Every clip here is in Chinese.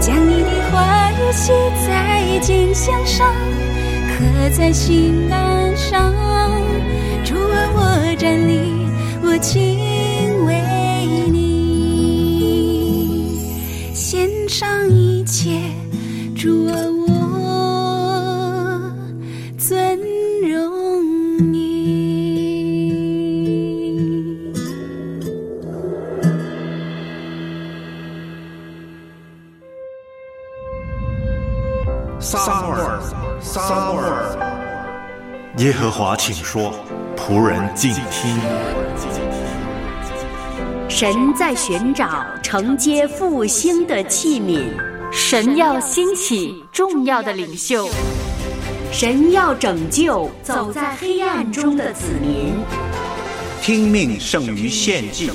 将你的话语写在肩项上，刻在心肝上。主啊，我站立，我敬撒母耳，撒母耳。耶和华，请说，仆人静听。神在寻找承接复兴的器皿，神要兴起重要的领袖，神要拯救走在黑暗中的子民，听命胜于献祭，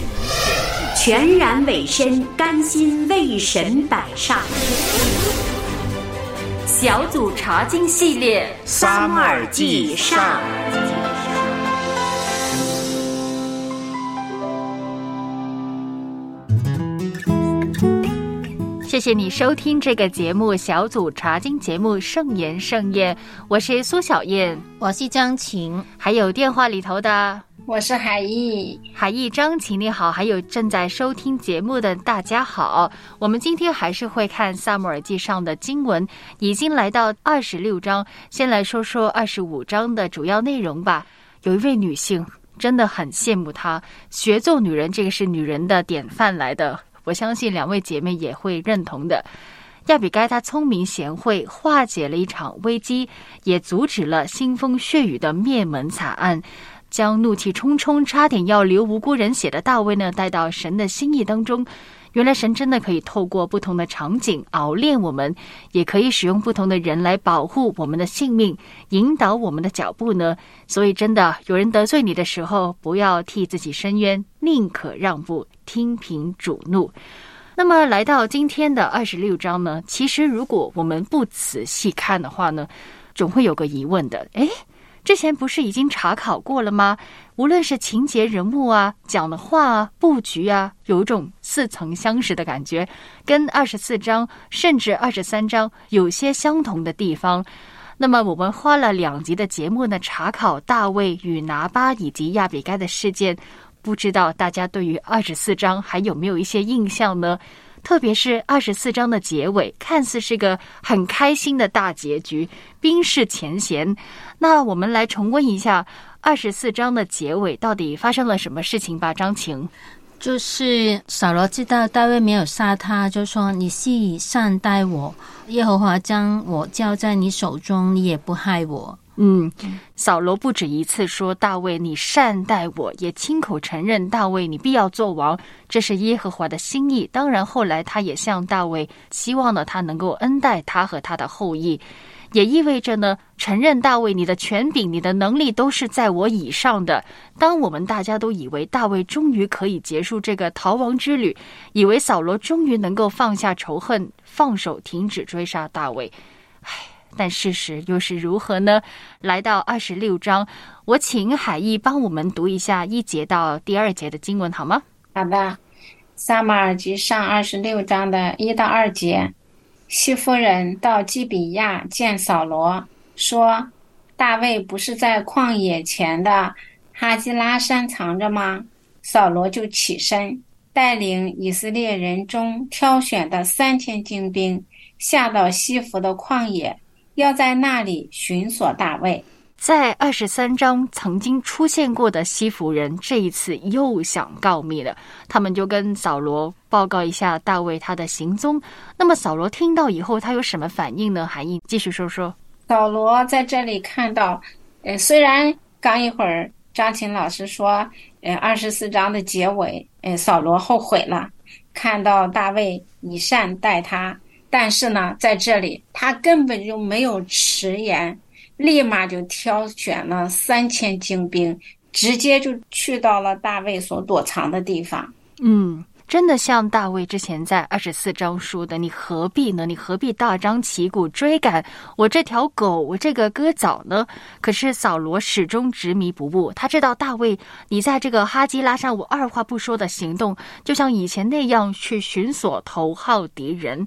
全然委身，甘心为神摆上。小组查经系列《撒母耳记上》。谢谢你收听这个节目《小组查经节目盛言盛宴》，我是苏小燕，我是江晴，还有电话里头的我是海毅，海毅、张晴你好，还有正在收听节目的大家好。我们今天还是会看《萨姆耳记》上的经文，已经来到二十六章，先来说说二十五章的主要内容吧。有一位女性真的很羡慕她，学做女人，这个是女人的典范来的。我相信两位姐妹也会认同的。亚比该她聪明贤惠，化解了一场危机，也阻止了腥风血雨的灭门惨案。将怒气冲冲、差点要流无辜人血的大卫呢，带到神的心意当中。原来神真的可以透过不同的场景熬练我们，也可以使用不同的人来保护我们的性命，引导我们的脚步呢。所以，真的有人得罪你的时候，不要替自己伸冤，宁可让步，听凭主怒。那么，来到今天的二十六章呢，其实如果我们不仔细看的话呢，总会有个疑问的。诶，之前不是已经查考过了吗？无论是情节、人物啊、讲的话啊、布局啊，有一种似曾相识的感觉，跟二十四章甚至二十三章有些相同的地方。那么我们花了两集的节目呢，查考大卫与拿巴以及亚比该的事件，不知道大家对于二十四章还有没有一些印象呢？特别是二十四章的结尾，看似是个很开心的大结局，冰释前嫌。那我们来重温一下二十四章的结尾，到底发生了什么事情吧？张晴，就是扫罗知道大卫没有杀他，就说你是善待我，耶和华将我交在你手中，你也不害我。嗯，扫罗不止一次说大卫你善待我，也亲口承认大卫你必要做王，这是耶和华的心意。当然，后来他也向大卫希望呢，他能够恩待他和他的后裔，也意味着呢，承认大卫你的权柄、你的能力都是在我以上的。当我们大家都以为大卫终于可以结束这个逃亡之旅，以为扫罗终于能够放下仇恨，放手停止追杀大卫，唉。但事实又是如何呢？来到二十六章，我请海毅帮我们读一下一节到第二节的经文，好吗？好的，撒马尔记上二十六章的一到二节，西夫人到基比亚见扫罗，说：“大卫不是在旷野前的哈基拉山藏着吗？”扫罗就起身，带领以色列人中挑选的三千精兵，下到西弗的旷野。要在那里寻索大卫。在二十三章曾经出现过的西弗人，这一次又想告密了。他们就跟扫罗报告一下大卫他的行踪。那么扫罗听到以后，他有什么反应呢？韩毅继续说说。扫罗在这里看到，呃，虽然刚一会儿张琴老师说，呃，二十四章的结尾，呃，扫罗后悔了，看到大卫以善待他。但是呢，在这里他根本就没有迟延，立马就挑选了三千精兵，直接就去到了大卫所躲藏的地方。嗯。真的像大卫之前在二十四章说的，你何必呢？你何必大张旗鼓追赶我这条狗，我这个割枣呢？可是扫罗始终执迷不悟，他知道大卫，你在这个哈基拉上，我二话不说的行动，就像以前那样去寻索头号敌人。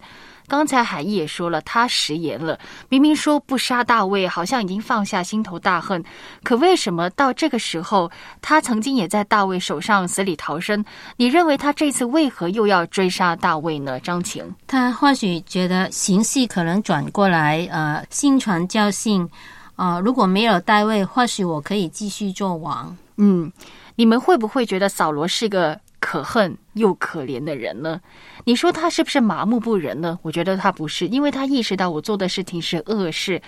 刚才海义也说了，他食言了。明明说不杀大卫，好像已经放下心头大恨，可为什么到这个时候，他曾经也在大卫手上死里逃生？你认为他这次为何又要追杀大卫呢？张晴，他或许觉得形势可能转过来，呃，心传教信，啊，如果没有大卫，或许我可以继续做王。嗯，你们会不会觉得扫罗是个可恨又可怜的人呢？你说他是不是麻木不仁呢？我觉得他不是，因为他意识到我做的事情是恶事，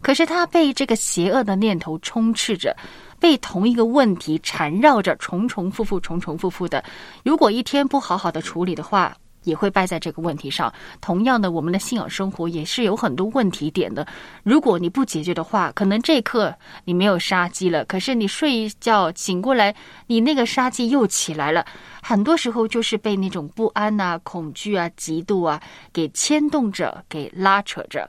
可是他被这个邪恶的念头充斥着，被同一个问题缠绕着，重重复复，重重复复的。如果一天不好好的处理的话。也会败在这个问题上。同样的，我们的信仰生活也是有很多问题点的。如果你不解决的话，可能这一刻你没有杀机了，可是你睡一觉醒过来，你那个杀机又起来了。很多时候就是被那种不安啊、恐惧啊、嫉妒啊给牵动着，给拉扯着。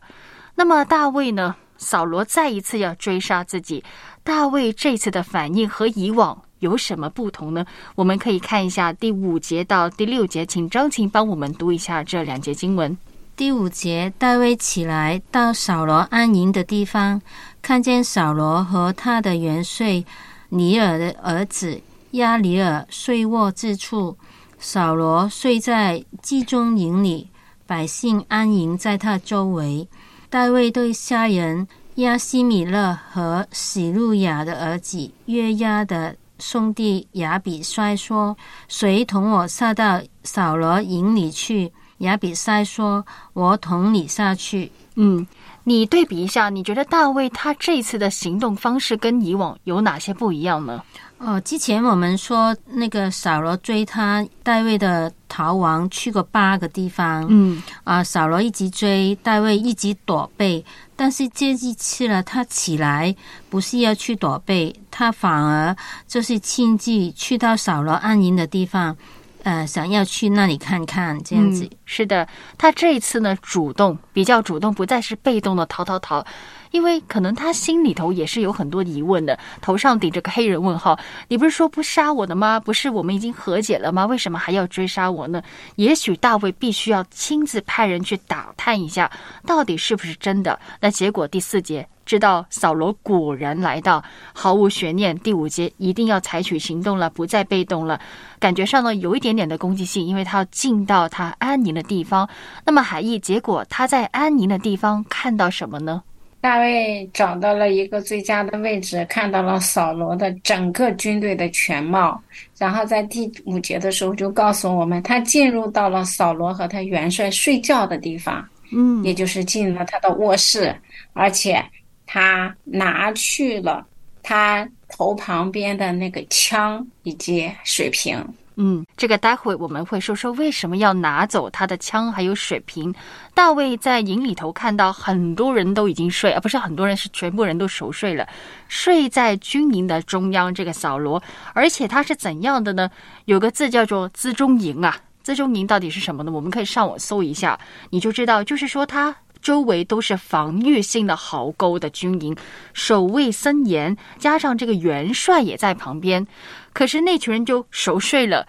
那么大卫呢？扫罗再一次要追杀自己，大卫这次的反应和以往。有什么不同呢？我们可以看一下第五节到第六节，请张琴帮我们读一下这两节经文。第五节，大卫起来到扫罗安营的地方，看见扫罗和他的元帅尼尔的儿子亚里尔睡卧之处，扫罗睡在集中营里，百姓安营在他周围。大卫对下人亚西米勒和喜路亚的儿子约押的。兄弟亚比筛说：“谁同我下到扫罗营里去？”亚比筛说：“我同你下去。”嗯，你对比一下，你觉得大卫他这次的行动方式跟以往有哪些不一样呢？哦，之前我们说那个扫罗追他，大卫的逃亡去过八个地方。嗯，啊，扫罗一直追，大卫一直躲避。但是这一次呢，他起来不是要去躲避，他反而就是亲自去到扫罗安营的地方，呃，想要去那里看看。这样子是的，他这一次呢，主动比较主动，不再是被动的逃逃逃。因为可能他心里头也是有很多疑问的，头上顶着个黑人问号。你不是说不杀我的吗？不是我们已经和解了吗？为什么还要追杀我呢？也许大卫必须要亲自派人去打探一下，到底是不是真的。那结果第四节知道扫罗果然来到，毫无悬念。第五节一定要采取行动了，不再被动了。感觉上呢有一点点的攻击性，因为他要进到他安宁的地方。那么海义，结果他在安宁的地方看到什么呢？大卫找到了一个最佳的位置，看到了扫罗的整个军队的全貌。然后在第五节的时候就告诉我们，他进入到了扫罗和他元帅睡觉的地方，嗯，也就是进了他的卧室，而且他拿去了他头旁边的那个枪以及水瓶。嗯，这个待会我们会说说为什么要拿走他的枪还有水瓶。大卫在营里头看到很多人都已经睡，而不是很多人是全部人都熟睡了，睡在军营的中央。这个扫罗，而且他是怎样的呢？有个字叫做辎中营啊，辎中营到底是什么呢？我们可以上网搜一下，你就知道，就是说他周围都是防御性的壕沟的军营，守卫森严，加上这个元帅也在旁边。可是那群人就熟睡了，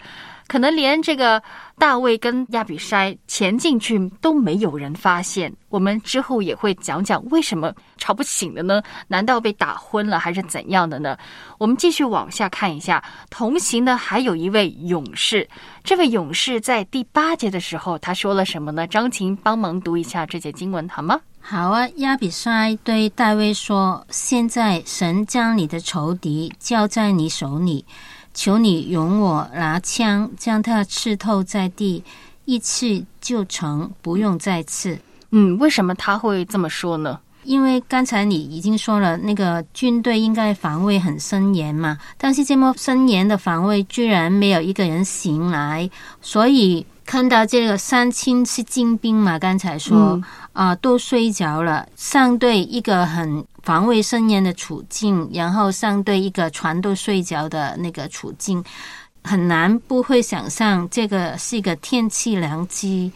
可能连这个大卫跟亚比筛潜进去都没有人发现。我们之后也会讲讲为什么吵不醒的呢？难道被打昏了还是怎样的呢？我们继续往下看一下，同行的还有一位勇士。这位勇士在第八节的时候他说了什么呢？张琴帮忙读一下这节经文好吗？好啊，亚比筛对大卫说：“现在神将你的仇敌交在你手里。”求你容我拿枪将他刺透在地，一刺就成，不用再刺。嗯，为什么他会这么说呢？因为刚才你已经说了，那个军队应该防卫很森严嘛，但是这么森严的防卫居然没有一个人醒来，所以。看到这个三清是精兵嘛，刚才说啊、都睡着了，上对一个很防卫森严的处境，然后相对一个船都睡着的那个处境。很难不会想象这个是一个天赐良机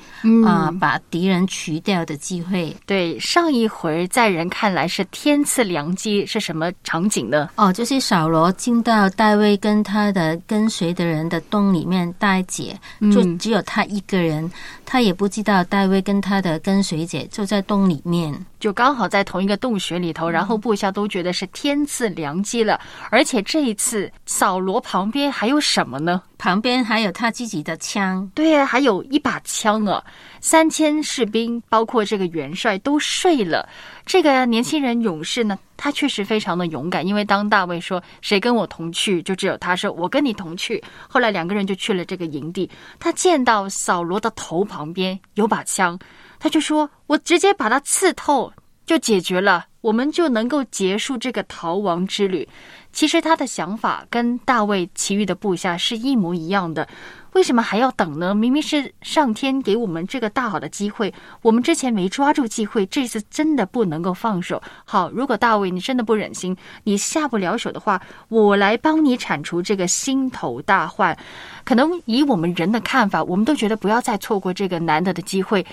啊、把敌人除掉的机会。对，上一回在人看来是天赐良机，是什么场景呢？哦，就是扫罗进到大卫跟他的跟随的人的洞里面待解，就只有他一个人，他也不知道大卫跟他的跟随者就在洞里面。就刚好在同一个洞穴里头，然后部下都觉得是天赐良机了。而且这一次，扫罗旁边还有什么呢？旁边还有他自己的枪，对啊，还有一把枪啊！三千士兵，包括这个元帅都睡了。这个年轻人勇士呢，他确实非常的勇敢，因为当大卫说“谁跟我同去”，就只有他说“我跟你同去”。后来两个人就去了这个营地，他见到扫罗的头旁边有把枪，他就说：“我直接把他刺透，就解决了，我们就能够结束这个逃亡之旅。”其实他的想法跟大卫其余的部下是一模一样的。为什么还要等呢？明明是上天给我们这个大好的机会，我们之前没抓住机会，这次真的不能够放手。好，如果大卫你真的不忍心，你下不了手的话，我来帮你铲除这个心头大患。可能以我们人的看法，我们都觉得不要再错过这个难得的机会，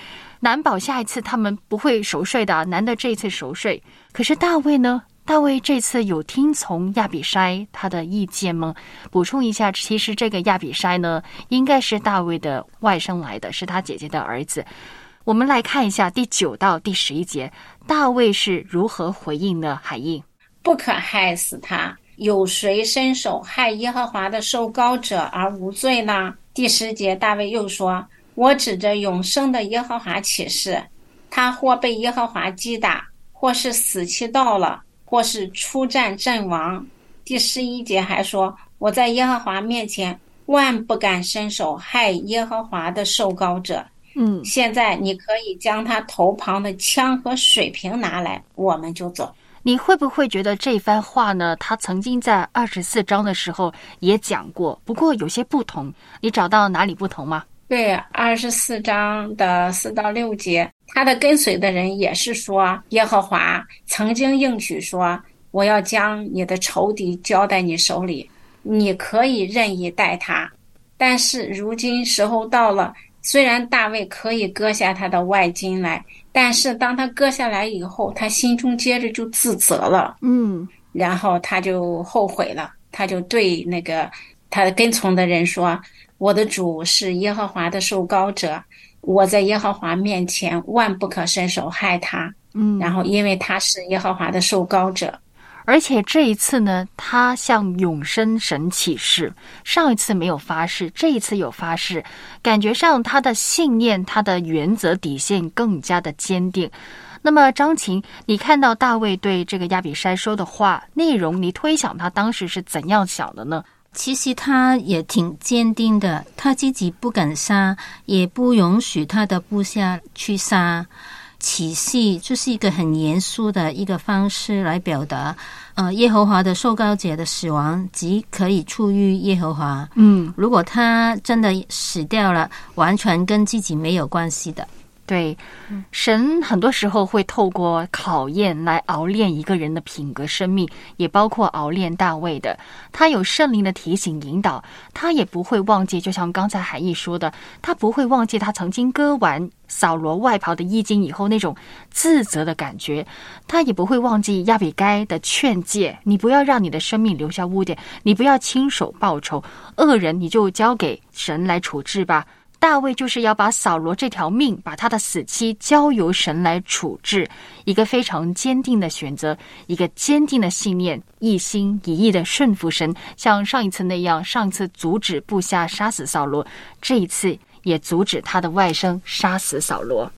难保下一次他们不会熟睡的，难得这一次熟睡。可是大卫呢？大卫这次有听从亚比筛他的意见吗？补充一下，其实这个亚比筛呢，应该是大卫的外甥来的，是他姐姐的儿子。我们来看一下第九到第十一节，大卫是如何回应呢？海印，不可害死他。有谁伸手害耶和华的受膏者而无罪呢？第十节，大卫又说：“我指着永生的耶和华起誓，他或被耶和华击打，或是死期到了。”或是出战阵亡。第十一节还说：“我在耶和华面前万不敢伸手害耶和华的受膏者。”嗯，现在你可以将他头旁的枪和水瓶拿来，我们就走。你会不会觉得这番话呢？他曾经在二十四章的时候也讲过，不过有些不同。你找到哪里不同吗？对，二十四章的四到六节，他的跟随的人也是说，耶和华曾经应许说，我要将你的仇敌交在你手里，你可以任意待他。但是如今时候到了，虽然大卫可以割下他的外巾来，但是当他割下来以后，他心中接着就自责了，嗯，然后他就后悔了，他就对那个他的跟从的人说。我的主是耶和华的受膏者，我在耶和华面前万不可伸手害他。嗯，然后因为他是耶和华的受膏者，而且这一次呢，他向永生神起誓，上一次没有发誓，这一次有发誓，感觉上他的信念、他的原则底线更加的坚定。那么张琴，你看到大卫对这个亚比筛说的话内容，你推想他当时是怎样想的呢？其实他也挺坚定的，他自己不敢杀，也不允许他的部下去杀。起誓就是一个很严肃的一个方式来表达，呃，耶和华的受膏者的死亡即可以出于耶和华。嗯，如果他真的死掉了，完全跟自己没有关系的。对，神很多时候会透过考验来熬炼一个人的品格、生命，也包括熬炼大卫的。他有圣灵的提醒引导，他也不会忘记。就像刚才海毅说的，他不会忘记他曾经割完扫罗外袍的衣襟以后那种自责的感觉，他也不会忘记亚比该的劝诫：你不要让你的生命留下污点，你不要亲手报仇，恶人你就交给神来处置吧。大卫就是要把扫罗这条命，把他的死期交由神来处置，一个非常坚定的选择，一个坚定的信念，一心一意的顺服神，像上一次那样，上次阻止部下杀死扫罗，这一次也阻止他的外甥杀死扫罗。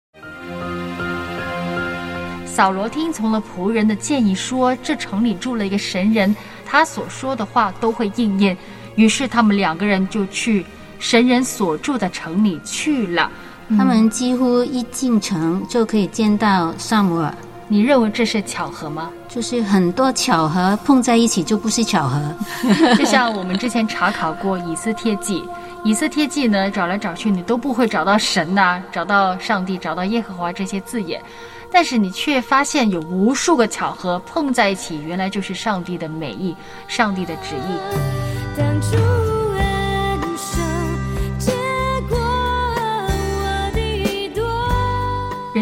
扫罗听从了仆人的建议，说这城里住了一个神人，他所说的话都会应验。于是他们两个人就去神人所住的城里去了。他们几乎一进城就可以见到萨姆尔。你认为这是巧合吗？就是很多巧合碰在一起就不是巧合。就像我们之前查考过以斯帖记，以斯帖记呢，找来找去，你都不会找到神呐、找到上帝、找到耶和华这些字眼，但是你却发现有无数个巧合碰在一起，原来就是上帝的美意，上帝的旨意。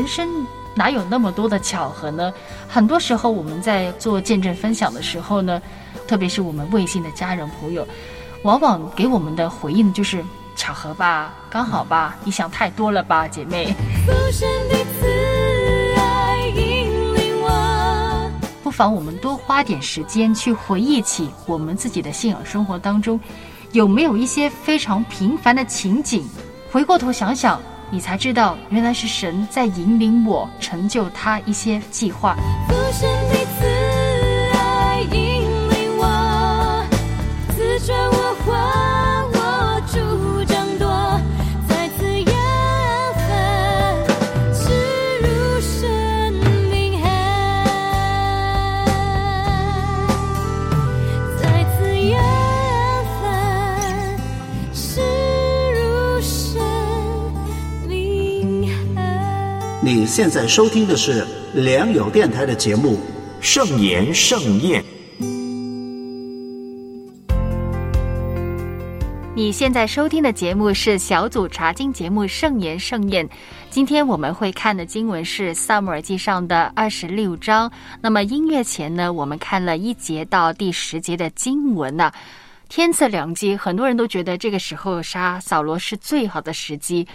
人生哪有那么多的巧合呢？很多时候我们在做见证分享的时候呢，特别是我们微信的家人朋友，往往给我们的回应就是巧合吧，刚好吧，你想太多了吧，姐妹。不妨我们多花点时间去回忆起我们自己的信仰生活当中，有没有一些非常平凡的情景？回过头想想，你才知道，原来是神在引领我成就他一些计划。现在收听的是良友电台的节目盛言盛宴，你现在收听的节目是小组查经节目《盛言盛宴》。今天我们会看的经文是《萨姆耳记上》的二十六章。那么音乐前呢，我们看了一节到第十节的经文呢、天赐良机，很多人都觉得这个时候杀扫罗是最好的时机。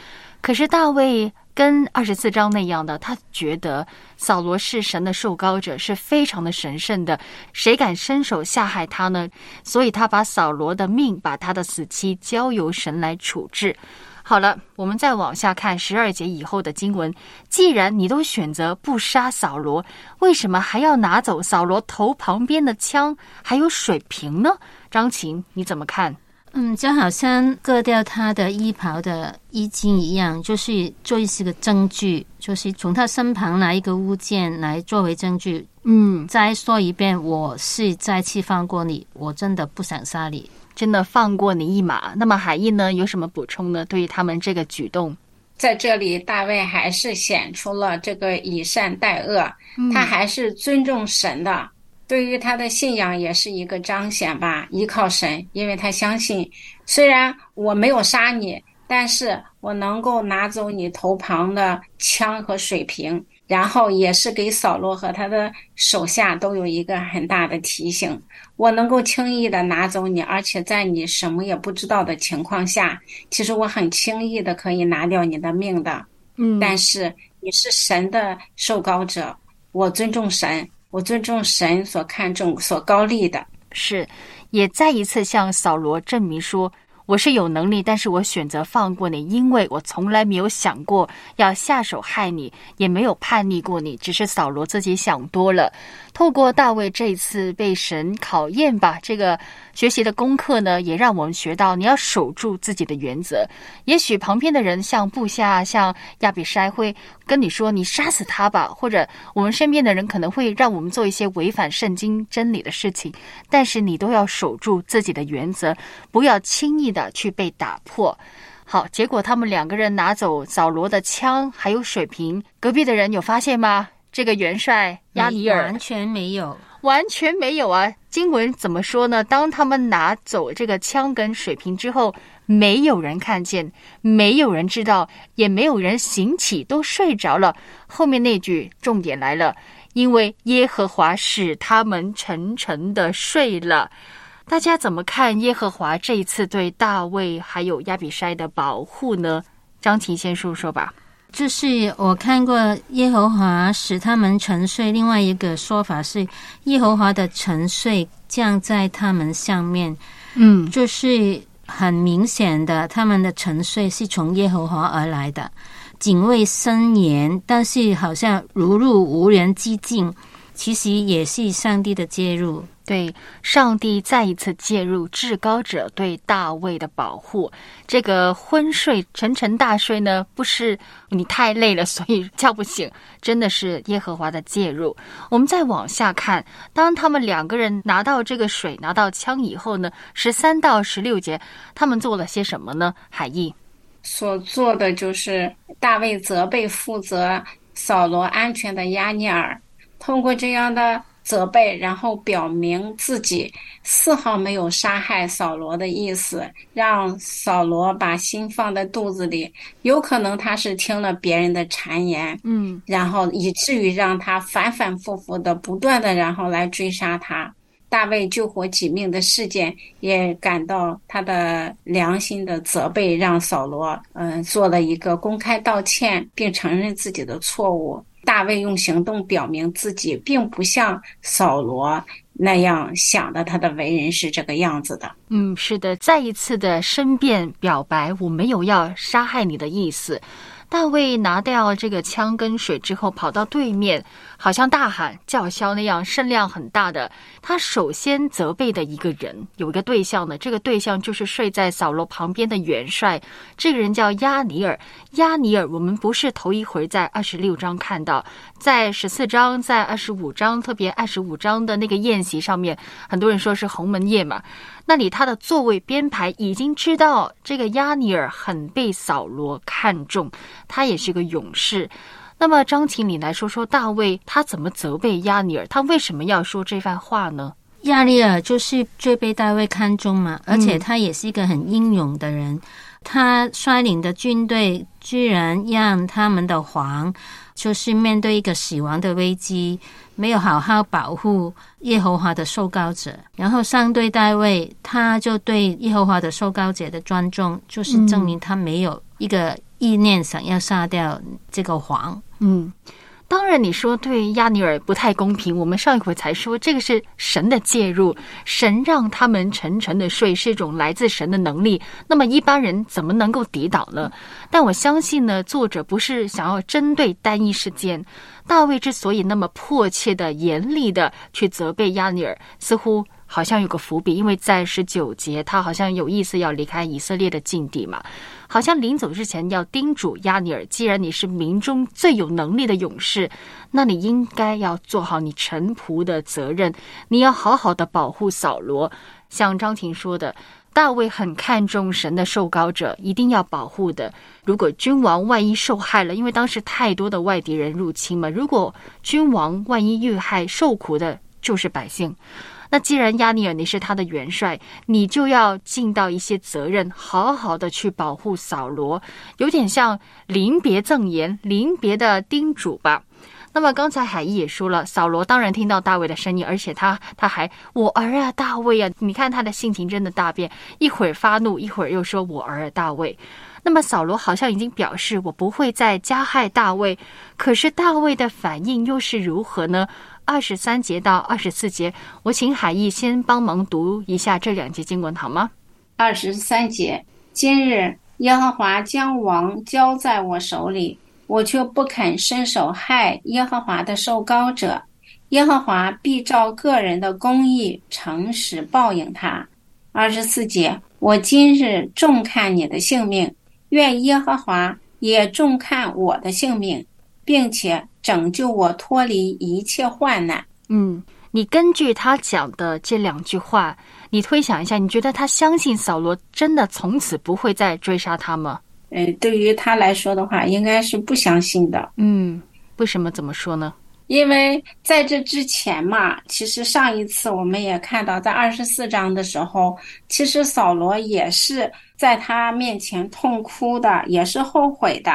可是大卫跟二十四章那样的，他觉得扫罗是神的受膏者，是非常的神圣的，谁敢伸手下害他呢？所以他把扫罗的命，把他的死期交由神来处置。好了，我们再往下看十二节以后的经文。既然你都选择不杀扫罗，为什么还要拿走扫罗头旁边的枪，还有水瓶呢？张琴，你怎么看？嗯，就好像割掉他的衣袍的衣襟一样，就是做一些个证据，就是从他身旁拿一个物件来作为证据。嗯，再说一遍，我是再次放过你，我真的不想杀你。真的放过你一马。那么海义呢，有什么补充呢？对于他们这个举动，在这里，大卫还是显出了这个以善待恶，他还是尊重神的。对于他的信仰也是一个彰显吧，依靠神，因为他相信，虽然我没有杀你，但是我能够拿走你头旁的枪和水瓶，然后也是给扫罗和他的手下都有一个很大的提醒，我能够轻易的拿走你，而且在你什么也不知道的情况下，其实我很轻易的可以拿掉你的命的。嗯但是你是神的受膏者，我尊重神，我尊重神所看重、所高立的。是也再一次向扫罗证明说，我是有能力，但是我选择放过你，因为我从来没有想过要下手害你，也没有叛逆过你，只是扫罗自己想多了。透过大卫这次被神考验吧，这个学习的功课呢，也让我们学到你要守住自己的原则。也许旁边的人像部下、像亚比筛会跟你说：“你杀死他吧。”或者我们身边的人可能会让我们做一些违反圣经真理的事情，但是你都要守住自己的原则，不要轻易的去被打破。好，结果他们两个人拿走扫罗的枪，还有水瓶。隔壁的人有发现吗？这个元帅亚尼尔完全没有。完全没有啊！经文怎么说呢？当他们拿走这个枪跟水瓶之后，没有人看见，没有人知道，也没有人醒起，都睡着了。后面那句重点来了，因为耶和华使他们沉沉的睡了。大家怎么看耶和华这一次对大卫还有亚比筛的保护呢？张琪先说说吧。就是我看过耶和华使他们沉睡，另外一个说法是耶和华的沉睡降在他们上面，嗯，就是很明显的，他们的沉睡是从耶和华而来的，警卫森严，但是好像如入无人之境。其实也是上帝的介入。对，上帝再一次介入至高者对大卫的保护。这个昏睡、沉沉大睡呢，不是你太累了，所以叫不醒，真的是耶和华的介入。我们再往下看，当他们两个人拿到这个水、拿到枪以后呢，十三到十六节，他们做了些什么呢？海义所做的就是大卫责备负责扫罗安全的亚尼尔，通过这样的。责备，然后表明自己丝毫没有杀害扫罗的意思，让扫罗把心放在肚子里。有可能他是听了别人的谗言，嗯，然后以至于让他反反复复的、不断的，然后来追杀他。大卫救活几命的事件，也感到他的良心的责备，让扫罗嗯做了一个公开道歉，并承认自己的错误。大卫用行动表明自己并不像扫罗那样想的，他的为人是这个样子的。嗯，是的，再一次的申辩表白，我没有要杀害你的意思。大卫拿掉这个枪跟水之后，跑到对面，好像大喊叫嚣那样，声量很大的。他首先责备的一个人，有一个对象呢，这个对象就是睡在扫罗旁边的元帅，这个人叫亚尼尔。亚尼尔，我们不是头一回在二十六章看到，在十四章，在二十五章，特别二十五章的那个宴席上面，很多人说是鸿门宴嘛。那里他的座位编排已经知道这个亚尼尔很被扫罗看重，他也是个勇士。那么张琴，你来说说大卫他怎么责备亚尼尔？他为什么要说这番话呢？亚尼尔就是最被大卫看中嘛，而且他也是一个很英勇的人。他率领的军队居然让他们的皇，就是面对一个死亡的危机。没有好好保护耶和华的受膏者，然后上对大卫，他就对耶和华的受膏者的尊重，就是证明他没有一个意念想要杀掉这个皇。嗯。当然，你说对亚尼尔不太公平。我们上一回才说，这个是神的介入，神让他们沉沉的睡，是一种来自神的能力。那么一般人怎么能够抵挡呢？但我相信呢，作者不是想要针对单一事件。大卫之所以那么迫切的、严厉的去责备亚尼尔，似乎好像有个伏笔，因为在十九节，他好像有意思要离开以色列的境地嘛。好像临走之前要叮嘱亚尼尔，既然你是民中最有能力的勇士，那你应该要做好你臣仆的责任，你要好好的保护扫罗。像张婷说的，大卫很看重神的受膏者，一定要保护的。如果君王万一受害了，因为当时太多的外敌人入侵嘛，如果君王万一遇害，受苦的就是百姓。那既然亚尼尔你是他的元帅，你就要尽到一些责任，好好的去保护扫罗，有点像临别赠言、临别的叮嘱吧。那么刚才海义也说了，扫罗当然听到大卫的声音，而且他他还我儿啊，大卫啊，你看他的性情真的大变，一会儿发怒，一会儿又说我儿啊大卫。那么扫罗好像已经表示我不会再加害大卫，可是大卫的反应又是如何呢？二十三节到二十四节，我请海义先帮忙读一下这两节经文好吗？二十三节，今日耶和华将王交在我手里，我却不肯伸手害耶和华的受膏者，耶和华必照个人的公义诚实报应他。二十四节，我今日重看你的性命，愿耶和华也重看我的性命，并且。拯救我脱离一切患难。嗯，你根据他讲的这两句话，你推想一下，你觉得他相信扫罗真的从此不会再追杀他吗？嗯，对于他来说的话，应该是不相信的。嗯，为什么？怎么说呢？因为在这之前嘛，其实上一次我们也看到，在二十四章的时候，其实扫罗也是在他面前痛哭的，也是后悔的。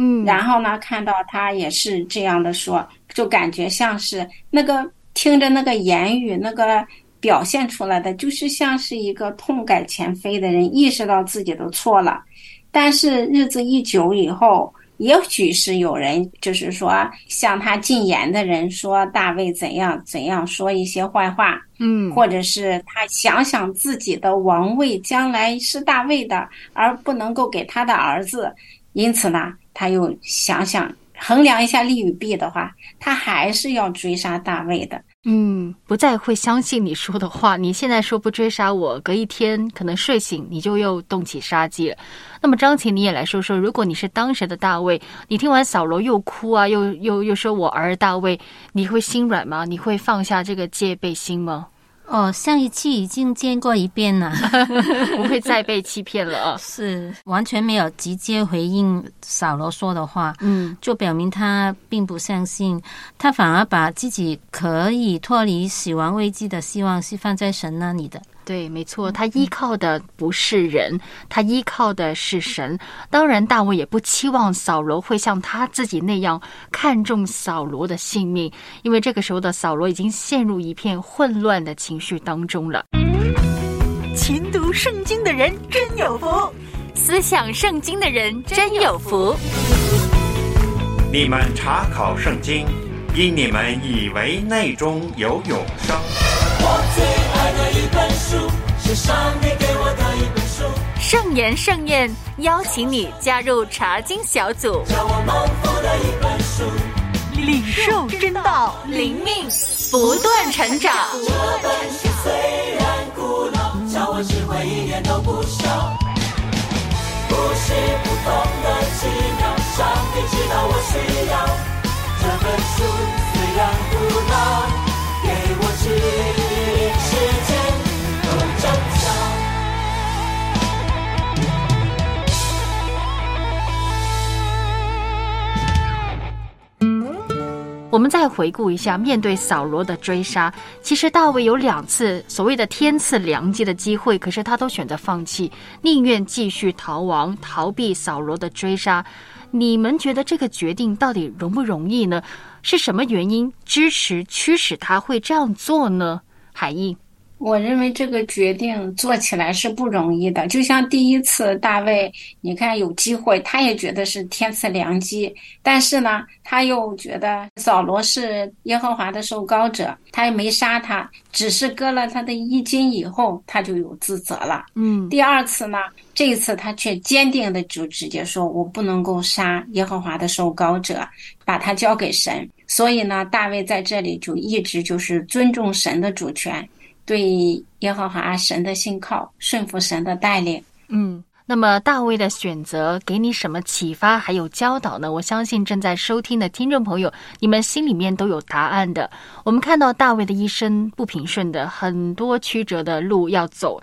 嗯，然后呢，看到他也是这样的说，就感觉像是那个听着那个言语，那个表现出来的，就是像是一个痛改前非的人，意识到自己的错了。但是日子一久以后，也许是有人就是说向他进言的人说大卫怎样怎样，说一些坏话，嗯，或者是他想想自己的王位将来是大卫的，而不能够给他的儿子，因此呢。他又想想衡量一下利与弊的话，他还是要追杀大卫的。嗯，不再会相信你说的话。你现在说不追杀我，隔一天可能睡醒你就又动起杀机了。那么张琴，你也来说说，如果你是当时的大卫，你听完扫罗又哭啊，又又又说我儿大卫，你会心软吗？你会放下这个戒备心吗？哦，上一期已经见过一遍了，不会再被欺骗了。是完全没有直接回应扫罗说的话，嗯，就表明他并不相信，他反而把自己可以脱离死亡危机的希望是放在神那里的。对，没错，他依靠的不是人，他依靠的是神。当然，大卫也不期望扫罗会像他自己那样看重扫罗的性命，因为这个时候的扫罗已经陷入一片混乱的情绪当中了。勤读圣经的人真有福，思想圣经的人真有福。你们查考圣经，因你们以为内中有永生。的一本书是上帝给我的一本书。圣言盛宴邀请你加入查经小组，叫我蒙福的一本书，领受真道，灵命不断成长。这本书虽然古老，教我智慧一点都不少。不是普通的奇妙，上帝知道我需要。这本书虽然古老，给我指我们再回顾一下，面对扫罗的追杀，其实大卫有两次所谓的天赐良机的机会，可是他都选择放弃，宁愿继续逃亡，逃避扫罗的追杀。你们觉得这个决定到底容不容易呢？是什么原因支持驱使他会这样做呢？海印。我认为这个决定做起来是不容易的，就像第一次大卫，你看有机会，他也觉得是天赐良机，但是呢，他又觉得扫罗是耶和华的受膏者，他也没杀他，只是割了他的衣襟以后，他就有自责了。嗯，第二次呢，这一次他却坚定的就直接说：“我不能够杀耶和华的受膏者，把他交给神。”所以呢，大卫在这里就一直就是尊重神的主权。对耶和华神的信靠，顺服神的带领。嗯，那么大卫的选择给你什么启发，还有教导呢？我相信正在收听的听众朋友，你们心里面都有答案的。我们看到大卫的一生不平顺的，很多曲折的路要走。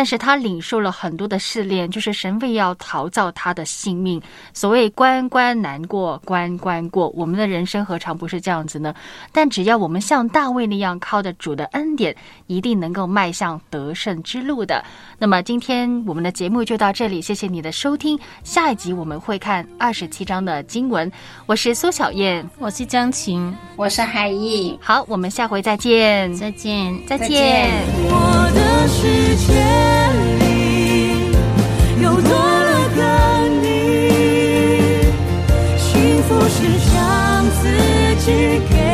但是他领受了很多的试炼，就是神为要陶造他的性命。所谓关关难过关关过，我们的人生何尝不是这样子呢？但只要我们像大卫那样靠着主的恩典，一定能够迈向得胜之路的。那么今天我们的节目就到这里，谢谢你的收听。下一集我们会看二十七章的经文。我是苏小燕，我是江晴，我是海毅。好，我们下回再见，再见，再见。我的世界 she.